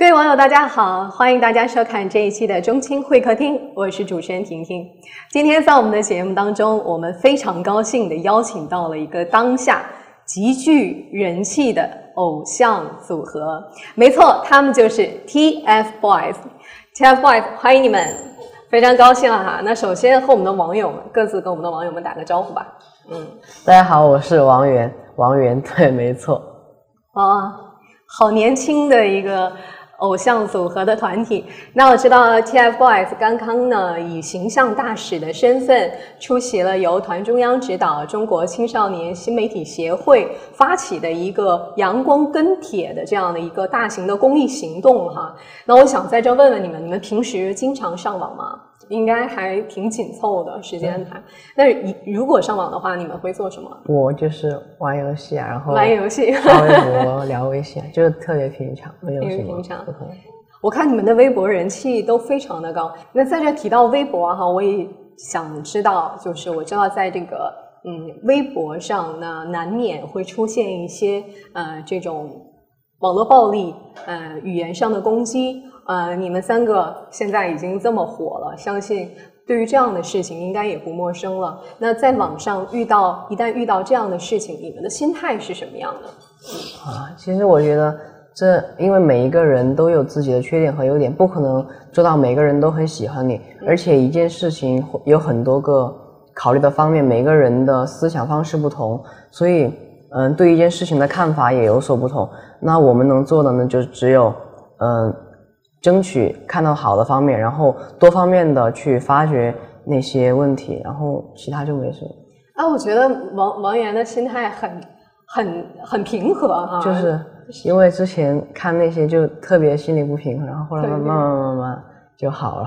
各位网友，大家好，欢迎大家收看这一期的中青会客厅，我是主持人婷婷。今天在我们的节目当中，我们非常高兴的邀请到了一个当下极具人气的偶像组合，没错，他们就是 TFBOYS。TFBOYS，欢迎你们，非常高兴啊哈。那首先和我们的网友们各自跟我们的网友们打个招呼吧。嗯，大家好，我是王源，王源，对，没错。啊，好年轻的一个。偶像组合的团体，那我知道 TFBOYS 刚刚呢以形象大使的身份出席了由团中央指导、中国青少年新媒体协会发起的一个“阳光跟帖”的这样的一个大型的公益行动哈。那我想在这问问你们，你们平时经常上网吗？应该还挺紧凑的时间安排。那如果上网的话，你们会做什么？我就是玩游戏啊，然后玩游戏、刷微博、聊微信，就是特别平常，没有什么。平常。我看你们的微博人气都非常的高。那在这提到微博哈，我也想知道，就是我知道在这个嗯微博上呢，难免会出现一些呃这种网络暴力、呃语言上的攻击。呃，你们三个现在已经这么火了，相信对于这样的事情应该也不陌生了。那在网上遇到，一旦遇到这样的事情，你们的心态是什么样的？啊，其实我觉得这，因为每一个人都有自己的缺点和优点，不可能做到每个人都很喜欢你。而且一件事情有很多个考虑的方面，每个人的思想方式不同，所以嗯，对一件事情的看法也有所不同。那我们能做的呢，就只有嗯。争取看到好的方面，然后多方面的去发掘那些问题，然后其他就没什么。啊，我觉得王王源的心态很很很平和啊。就是因为之前看那些就特别心里不平衡，然后后来慢慢慢慢慢就好了。